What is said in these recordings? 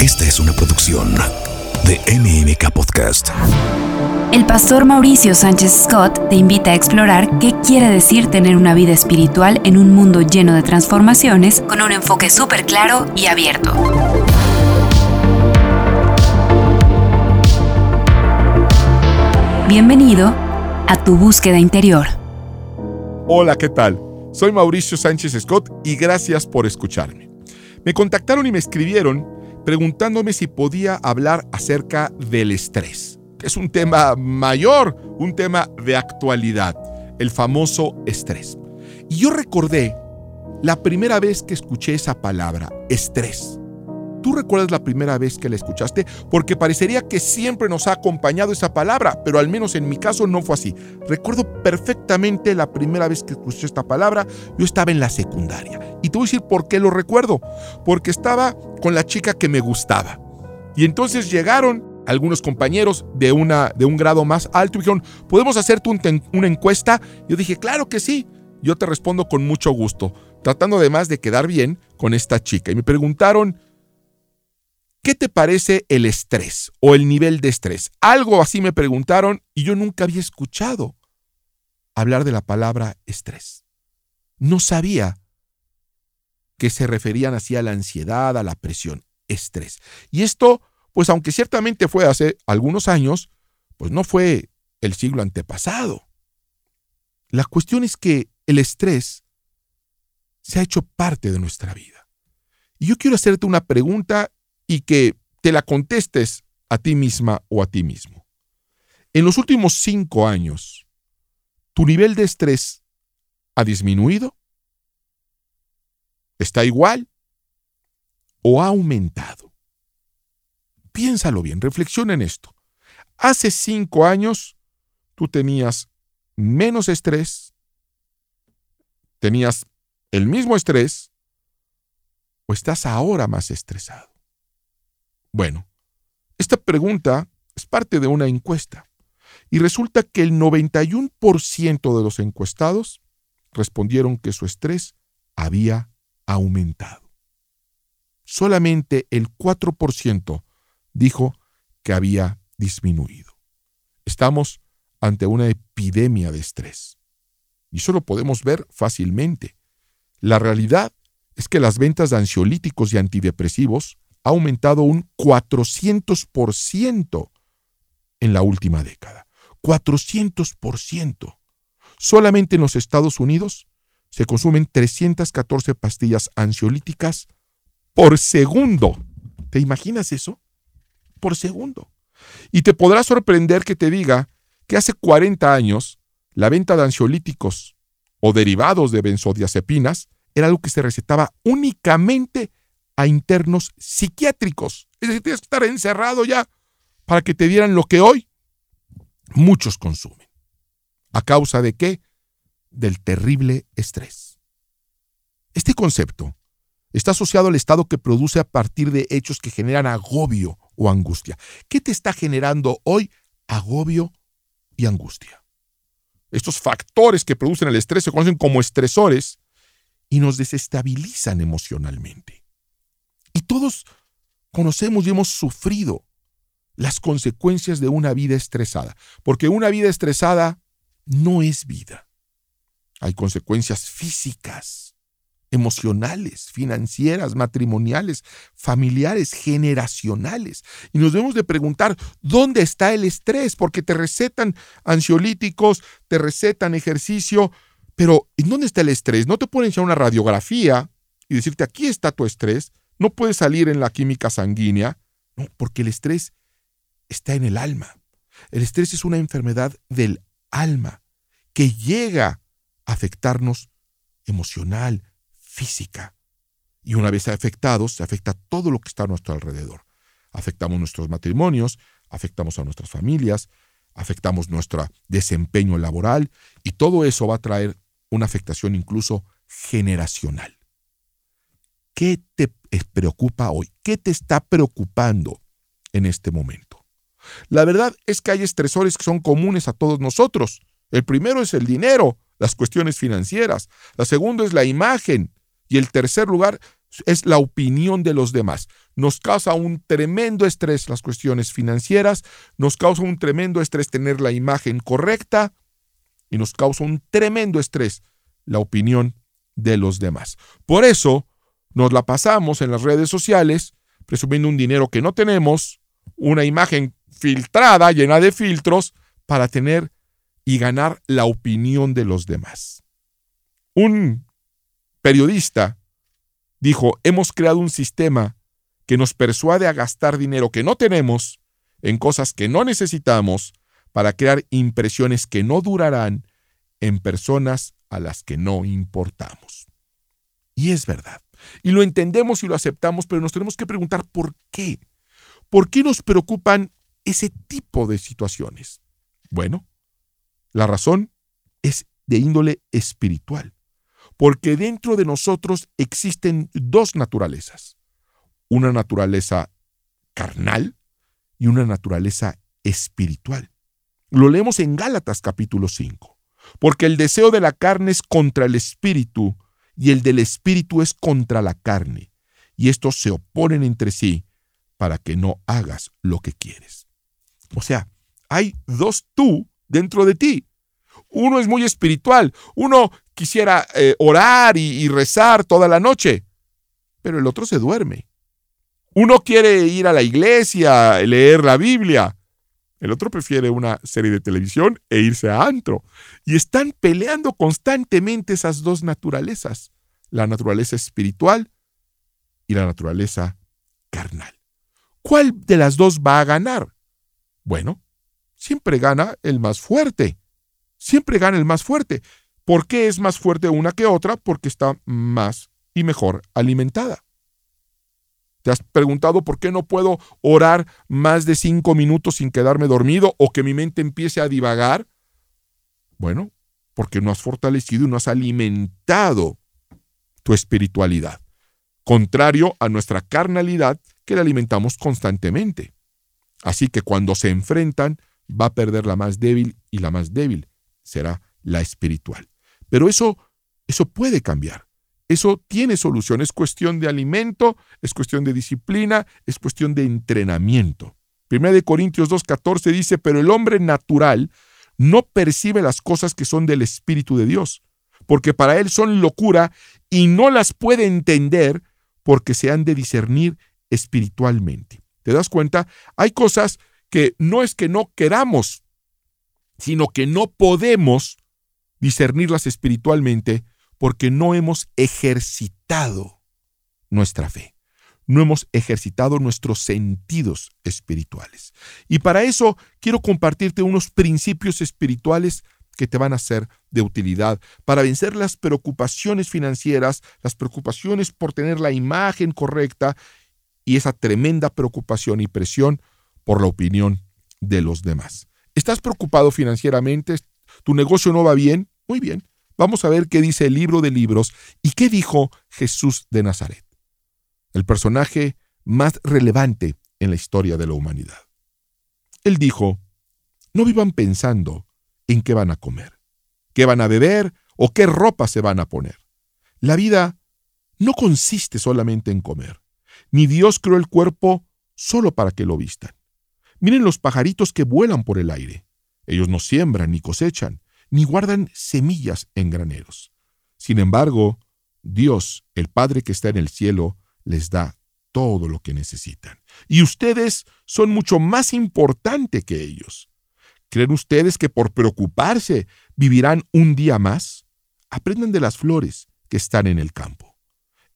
Esta es una producción de MMK Podcast. El pastor Mauricio Sánchez Scott te invita a explorar qué quiere decir tener una vida espiritual en un mundo lleno de transformaciones con un enfoque súper claro y abierto. Bienvenido a tu búsqueda interior. Hola, ¿qué tal? Soy Mauricio Sánchez Scott y gracias por escucharme. Me contactaron y me escribieron preguntándome si podía hablar acerca del estrés, es un tema mayor, un tema de actualidad, el famoso estrés. Y yo recordé la primera vez que escuché esa palabra, estrés. ¿Tú recuerdas la primera vez que la escuchaste? Porque parecería que siempre nos ha acompañado esa palabra, pero al menos en mi caso no fue así. Recuerdo perfectamente la primera vez que escuché esta palabra, yo estaba en la secundaria. Y te voy a decir por qué lo recuerdo. Porque estaba con la chica que me gustaba. Y entonces llegaron algunos compañeros de, una, de un grado más alto y dijeron, ¿podemos hacerte una encuesta? Yo dije, claro que sí. Yo te respondo con mucho gusto, tratando además de quedar bien con esta chica. Y me preguntaron, ¿Qué te parece el estrés o el nivel de estrés? Algo así me preguntaron y yo nunca había escuchado hablar de la palabra estrés. No sabía que se referían así a la ansiedad, a la presión, estrés. Y esto, pues aunque ciertamente fue hace algunos años, pues no fue el siglo antepasado. La cuestión es que el estrés se ha hecho parte de nuestra vida. Y yo quiero hacerte una pregunta y que te la contestes a ti misma o a ti mismo. En los últimos cinco años, ¿tu nivel de estrés ha disminuido? ¿Está igual? ¿O ha aumentado? Piénsalo bien, reflexiona en esto. Hace cinco años tú tenías menos estrés, tenías el mismo estrés, o estás ahora más estresado. Bueno, esta pregunta es parte de una encuesta y resulta que el 91% de los encuestados respondieron que su estrés había aumentado. Solamente el 4% dijo que había disminuido. Estamos ante una epidemia de estrés. Y eso lo podemos ver fácilmente. La realidad es que las ventas de ansiolíticos y antidepresivos ha aumentado un 400% en la última década. 400%. Solamente en los Estados Unidos se consumen 314 pastillas ansiolíticas por segundo. ¿Te imaginas eso? Por segundo. Y te podrá sorprender que te diga que hace 40 años la venta de ansiolíticos o derivados de benzodiazepinas era algo que se recetaba únicamente a internos psiquiátricos. Es decir, tienes que estar encerrado ya para que te dieran lo que hoy muchos consumen. ¿A causa de qué? Del terrible estrés. Este concepto está asociado al estado que produce a partir de hechos que generan agobio o angustia. ¿Qué te está generando hoy agobio y angustia? Estos factores que producen el estrés se conocen como estresores y nos desestabilizan emocionalmente. Y todos conocemos y hemos sufrido las consecuencias de una vida estresada, porque una vida estresada no es vida. Hay consecuencias físicas, emocionales, financieras, matrimoniales, familiares, generacionales. Y nos debemos de preguntar, ¿dónde está el estrés? Porque te recetan ansiolíticos, te recetan ejercicio, pero ¿en dónde está el estrés? No te ponen ya una radiografía y decirte, aquí está tu estrés, no puede salir en la química sanguínea, no, porque el estrés está en el alma. El estrés es una enfermedad del alma que llega a afectarnos emocional, física. Y una vez afectados, se afecta todo lo que está a nuestro alrededor. Afectamos nuestros matrimonios, afectamos a nuestras familias, afectamos nuestro desempeño laboral y todo eso va a traer una afectación incluso generacional. ¿Qué te preocupa hoy? ¿Qué te está preocupando en este momento? La verdad es que hay estresores que son comunes a todos nosotros. El primero es el dinero, las cuestiones financieras. La segunda es la imagen. Y el tercer lugar es la opinión de los demás. Nos causa un tremendo estrés las cuestiones financieras, nos causa un tremendo estrés tener la imagen correcta y nos causa un tremendo estrés la opinión de los demás. Por eso nos la pasamos en las redes sociales presumiendo un dinero que no tenemos, una imagen filtrada, llena de filtros, para tener y ganar la opinión de los demás. Un periodista dijo, hemos creado un sistema que nos persuade a gastar dinero que no tenemos en cosas que no necesitamos para crear impresiones que no durarán en personas a las que no importamos. Y es verdad. Y lo entendemos y lo aceptamos, pero nos tenemos que preguntar por qué. ¿Por qué nos preocupan ese tipo de situaciones? Bueno, la razón es de índole espiritual porque dentro de nosotros existen dos naturalezas, una naturaleza carnal y una naturaleza espiritual. Lo leemos en Gálatas capítulo 5, porque el deseo de la carne es contra el espíritu y el del espíritu es contra la carne, y estos se oponen entre sí para que no hagas lo que quieres. O sea, hay dos tú dentro de ti. Uno es muy espiritual, uno quisiera eh, orar y, rezar toda la noche, pero el otro se duerme. Uno quiere ir a la iglesia, leer la Biblia, el otro prefiere una serie de televisión e irse a antro. Y están peleando constantemente esas dos naturalezas, la naturaleza espiritual y la naturaleza carnal. ¿Cuál de las dos va a ganar? Bueno, siempre gana el más fuerte. Siempre gana el más fuerte. ¿Por qué es más fuerte una que otra? Porque está más y mejor alimentada. ¿Te has preguntado por qué no puedo orar más de cinco minutos sin quedarme dormido o que mi mente empiece a divagar? Bueno, porque no has fortalecido y no has alimentado tu espiritualidad, contrario a nuestra carnalidad que la alimentamos constantemente. Así que cuando se enfrentan, va a perder la más débil y la más débil será la espiritual. Pero eso, eso puede cambiar. Eso tiene solución. Es cuestión de alimento, es cuestión de disciplina, es cuestión de entrenamiento. Primera de Corintios 2.14 dice, pero el hombre natural no percibe las cosas que son del Espíritu de Dios, porque para él son locura y no las puede entender porque se han de discernir espiritualmente. ¿Te das cuenta? Hay cosas que no es que no queramos, sino que no podemos discernirlas espiritualmente porque no hemos ejercitado nuestra fe, no hemos ejercitado nuestros sentidos espirituales. Y para eso quiero compartirte unos principios espirituales que te van a ser de utilidad para vencer las preocupaciones financieras, las preocupaciones por tener la imagen correcta y esa tremenda preocupación y presión por la opinión de los demás. ¿Estás preocupado financieramente? ¿Tu negocio no va bien? Muy bien, vamos a ver qué dice el libro de libros y qué dijo Jesús de Nazaret, el personaje más relevante en la historia de la humanidad. Él dijo, no vivan pensando en qué van a comer, qué van a beber o qué ropa se van a poner. La vida no consiste solamente en comer, ni Dios creó el cuerpo solo para que lo vistan. Miren los pajaritos que vuelan por el aire. Ellos no siembran ni cosechan, ni guardan semillas en graneros. Sin embargo, Dios, el Padre que está en el cielo, les da todo lo que necesitan. Y ustedes son mucho más importante que ellos. ¿Creen ustedes que por preocuparse vivirán un día más? Aprendan de las flores que están en el campo.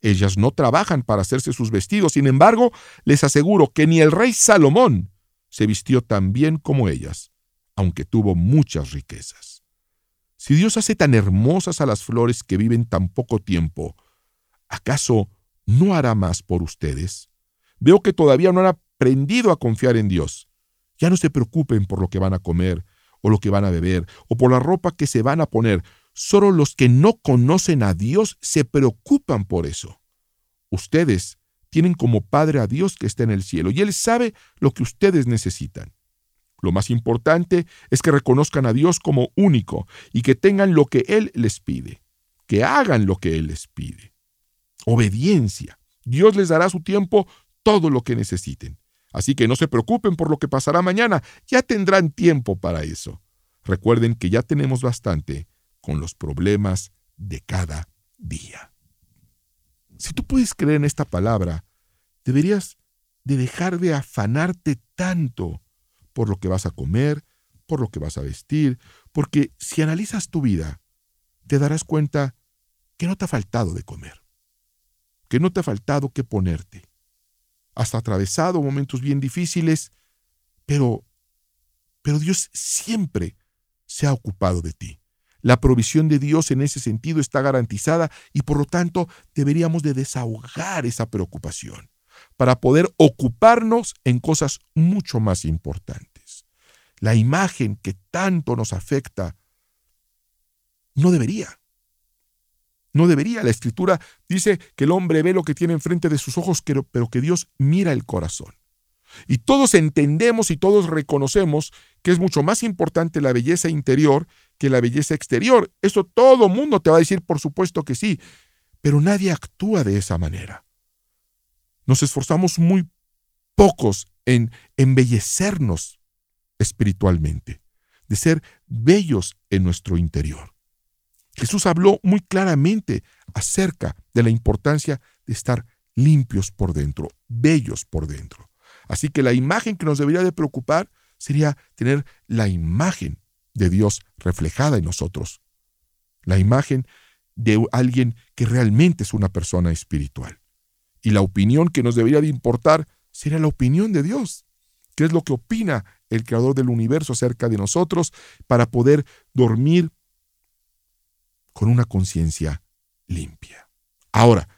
Ellas no trabajan para hacerse sus vestidos, sin embargo, les aseguro que ni el rey Salomón se vistió tan bien como ellas, aunque tuvo muchas riquezas. Si Dios hace tan hermosas a las flores que viven tan poco tiempo, ¿acaso no hará más por ustedes? Veo que todavía no han aprendido a confiar en Dios. Ya no se preocupen por lo que van a comer, o lo que van a beber, o por la ropa que se van a poner. Solo los que no conocen a Dios se preocupan por eso. Ustedes tienen como Padre a Dios que está en el cielo, y Él sabe lo que ustedes necesitan. Lo más importante es que reconozcan a Dios como único y que tengan lo que Él les pide, que hagan lo que Él les pide. Obediencia. Dios les dará a su tiempo todo lo que necesiten. Así que no se preocupen por lo que pasará mañana, ya tendrán tiempo para eso. Recuerden que ya tenemos bastante con los problemas de cada día. Si tú puedes creer en esta palabra, deberías de dejar de afanarte tanto por lo que vas a comer, por lo que vas a vestir, porque si analizas tu vida, te darás cuenta que no te ha faltado de comer, que no te ha faltado que ponerte. Has atravesado momentos bien difíciles, pero, pero Dios siempre se ha ocupado de ti. La provisión de Dios en ese sentido está garantizada y por lo tanto deberíamos de desahogar esa preocupación para poder ocuparnos en cosas mucho más importantes. La imagen que tanto nos afecta no debería. No debería. La escritura dice que el hombre ve lo que tiene enfrente de sus ojos, pero que Dios mira el corazón. Y todos entendemos y todos reconocemos que es mucho más importante la belleza interior que la belleza exterior. Eso todo mundo te va a decir, por supuesto que sí, pero nadie actúa de esa manera. Nos esforzamos muy pocos en embellecernos espiritualmente, de ser bellos en nuestro interior. Jesús habló muy claramente acerca de la importancia de estar limpios por dentro, bellos por dentro. Así que la imagen que nos debería de preocupar sería tener la imagen de Dios reflejada en nosotros, la imagen de alguien que realmente es una persona espiritual. Y la opinión que nos debería de importar sería la opinión de Dios. ¿Qué es lo que opina el creador del universo acerca de nosotros para poder dormir con una conciencia limpia? Ahora,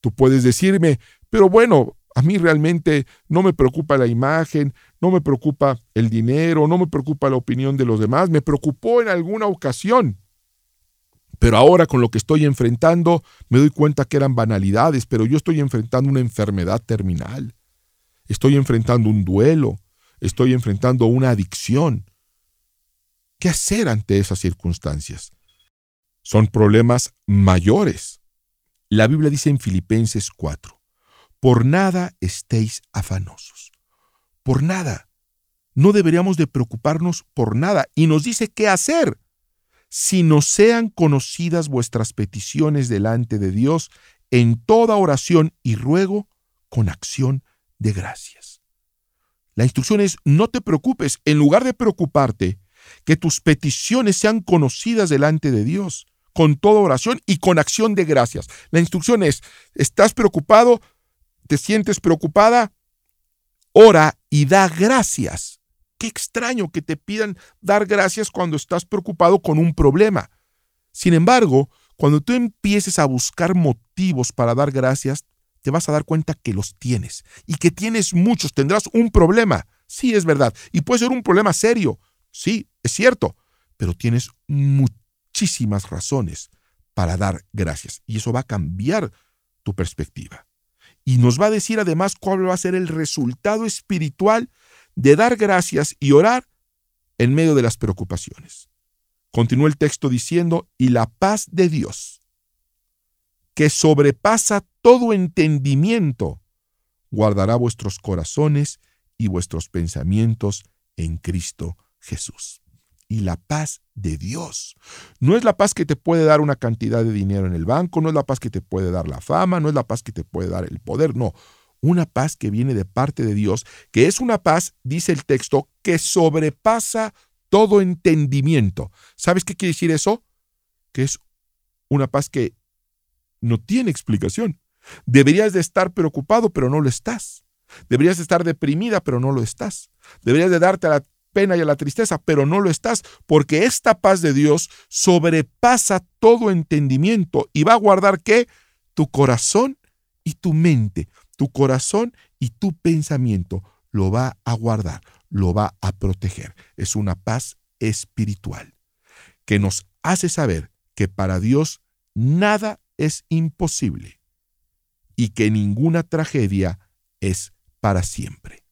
tú puedes decirme, pero bueno, a mí realmente no me preocupa la imagen, no me preocupa el dinero, no me preocupa la opinión de los demás, me preocupó en alguna ocasión. Pero ahora con lo que estoy enfrentando me doy cuenta que eran banalidades, pero yo estoy enfrentando una enfermedad terminal. Estoy enfrentando un duelo, estoy enfrentando una adicción. ¿Qué hacer ante esas circunstancias? Son problemas mayores. La Biblia dice en Filipenses 4, por nada estéis afanosos. Por nada. No deberíamos de preocuparnos por nada. Y nos dice qué hacer. Si no sean conocidas vuestras peticiones delante de Dios en toda oración y ruego con acción de gracias. La instrucción es no te preocupes. En lugar de preocuparte, que tus peticiones sean conocidas delante de Dios con toda oración y con acción de gracias. La instrucción es, estás preocupado, te sientes preocupada, ora y da gracias. Qué extraño que te pidan dar gracias cuando estás preocupado con un problema. Sin embargo, cuando tú empieces a buscar motivos para dar gracias, te vas a dar cuenta que los tienes y que tienes muchos. Tendrás un problema. Sí, es verdad. Y puede ser un problema serio. Sí, es cierto. Pero tienes muchísimas razones para dar gracias. Y eso va a cambiar tu perspectiva y nos va a decir además cuál va a ser el resultado espiritual de dar gracias y orar en medio de las preocupaciones. Continúa el texto diciendo, y la paz de Dios, que sobrepasa todo entendimiento, guardará vuestros corazones y vuestros pensamientos en Cristo Jesús y la paz de Dios. No es la paz que te puede dar una cantidad de dinero en el banco, no es la paz que te puede dar la fama, no es la paz que te puede dar el poder, no. Una paz que viene de parte de Dios, que es una paz, dice el texto, que sobrepasa todo entendimiento. ¿Sabes qué quiere decir eso? Que es una paz que no tiene explicación. Deberías de estar preocupado, pero no lo estás. Deberías de estar deprimida, pero no lo estás. Deberías de darte a la pena y a la tristeza, pero no lo estás, porque esta paz de Dios sobrepasa todo entendimiento y va a guardar qué? Tu corazón y tu mente, tu corazón y tu pensamiento lo va a guardar, lo va a proteger. Es una paz espiritual que nos hace saber que para Dios nada es imposible y que ninguna tragedia es para siempre.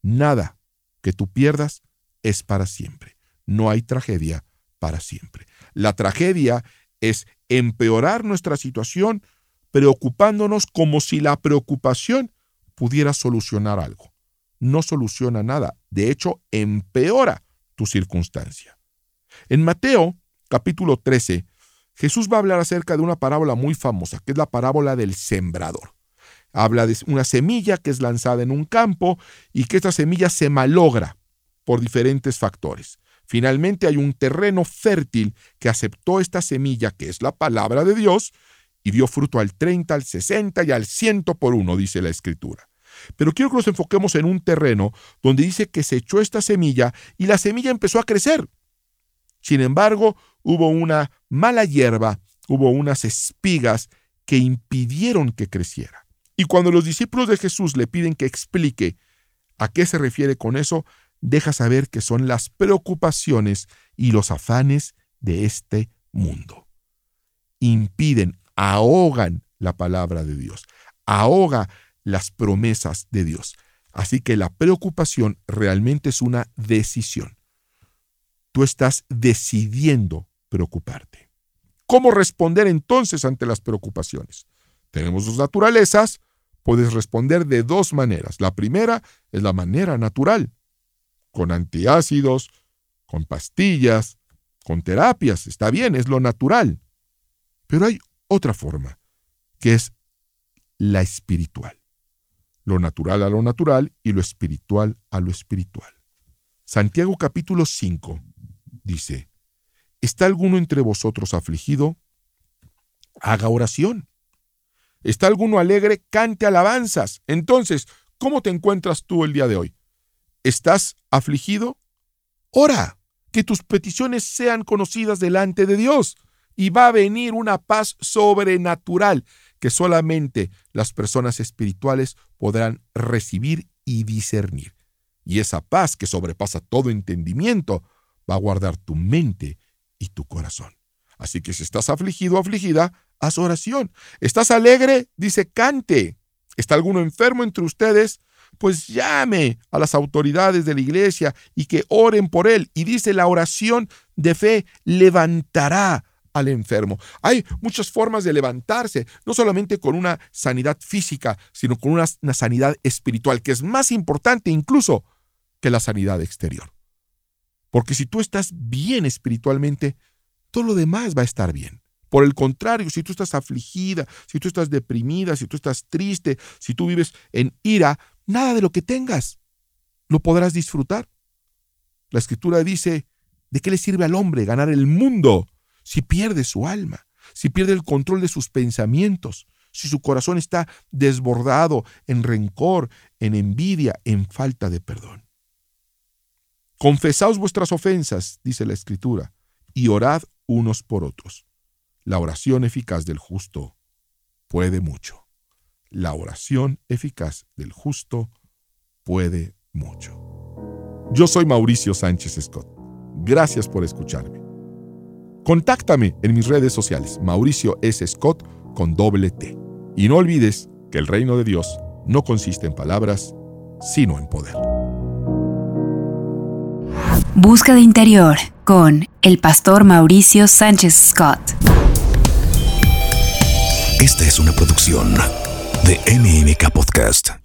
Nada que tú pierdas es para siempre. No hay tragedia para siempre. La tragedia es empeorar nuestra situación preocupándonos como si la preocupación pudiera solucionar algo. No soluciona nada, de hecho empeora tu circunstancia. En Mateo capítulo 13, Jesús va a hablar acerca de una parábola muy famosa, que es la parábola del sembrador. Habla de una semilla que es lanzada en un campo y que esta semilla se malogra por diferentes factores. Finalmente hay un terreno fértil que aceptó esta semilla, que es la palabra de Dios, y dio fruto al 30, al 60 y al 100 por uno, dice la escritura. Pero quiero que nos enfoquemos en un terreno donde dice que se echó esta semilla y la semilla empezó a crecer. Sin embargo, hubo una mala hierba, hubo unas espigas que impidieron que creciera. Y cuando los discípulos de Jesús le piden que explique a qué se refiere con eso, deja saber que son las preocupaciones y los afanes de este mundo. Impiden, ahogan la palabra de Dios, ahoga las promesas de Dios. Así que la preocupación realmente es una decisión. Tú estás decidiendo preocuparte. ¿Cómo responder entonces ante las preocupaciones? Tenemos dos naturalezas, puedes responder de dos maneras. La primera es la manera natural, con antiácidos, con pastillas, con terapias, está bien, es lo natural. Pero hay otra forma, que es la espiritual. Lo natural a lo natural y lo espiritual a lo espiritual. Santiago capítulo 5 dice, ¿está alguno entre vosotros afligido? Haga oración. ¿Está alguno alegre? Cante alabanzas. Entonces, ¿cómo te encuentras tú el día de hoy? ¿Estás afligido? Ora, que tus peticiones sean conocidas delante de Dios y va a venir una paz sobrenatural que solamente las personas espirituales podrán recibir y discernir. Y esa paz que sobrepasa todo entendimiento va a guardar tu mente y tu corazón. Así que si estás afligido o afligida, haz oración. ¿Estás alegre? Dice, cante. ¿Está alguno enfermo entre ustedes? Pues llame a las autoridades de la iglesia y que oren por él. Y dice, la oración de fe levantará al enfermo. Hay muchas formas de levantarse, no solamente con una sanidad física, sino con una, una sanidad espiritual, que es más importante incluso que la sanidad exterior. Porque si tú estás bien espiritualmente, todo lo demás va a estar bien. Por el contrario, si tú estás afligida, si tú estás deprimida, si tú estás triste, si tú vives en ira, nada de lo que tengas lo podrás disfrutar. La escritura dice, ¿de qué le sirve al hombre ganar el mundo si pierde su alma, si pierde el control de sus pensamientos, si su corazón está desbordado en rencor, en envidia, en falta de perdón? Confesaos vuestras ofensas, dice la escritura, y orad unos por otros. La oración eficaz del justo puede mucho. La oración eficaz del justo puede mucho. Yo soy Mauricio Sánchez Scott. Gracias por escucharme. Contáctame en mis redes sociales, Mauricio S. Scott con doble T. Y no olvides que el reino de Dios no consiste en palabras, sino en poder. Busca de Interior con el pastor Mauricio Sánchez Scott. Esta es una producción de MMK Podcast.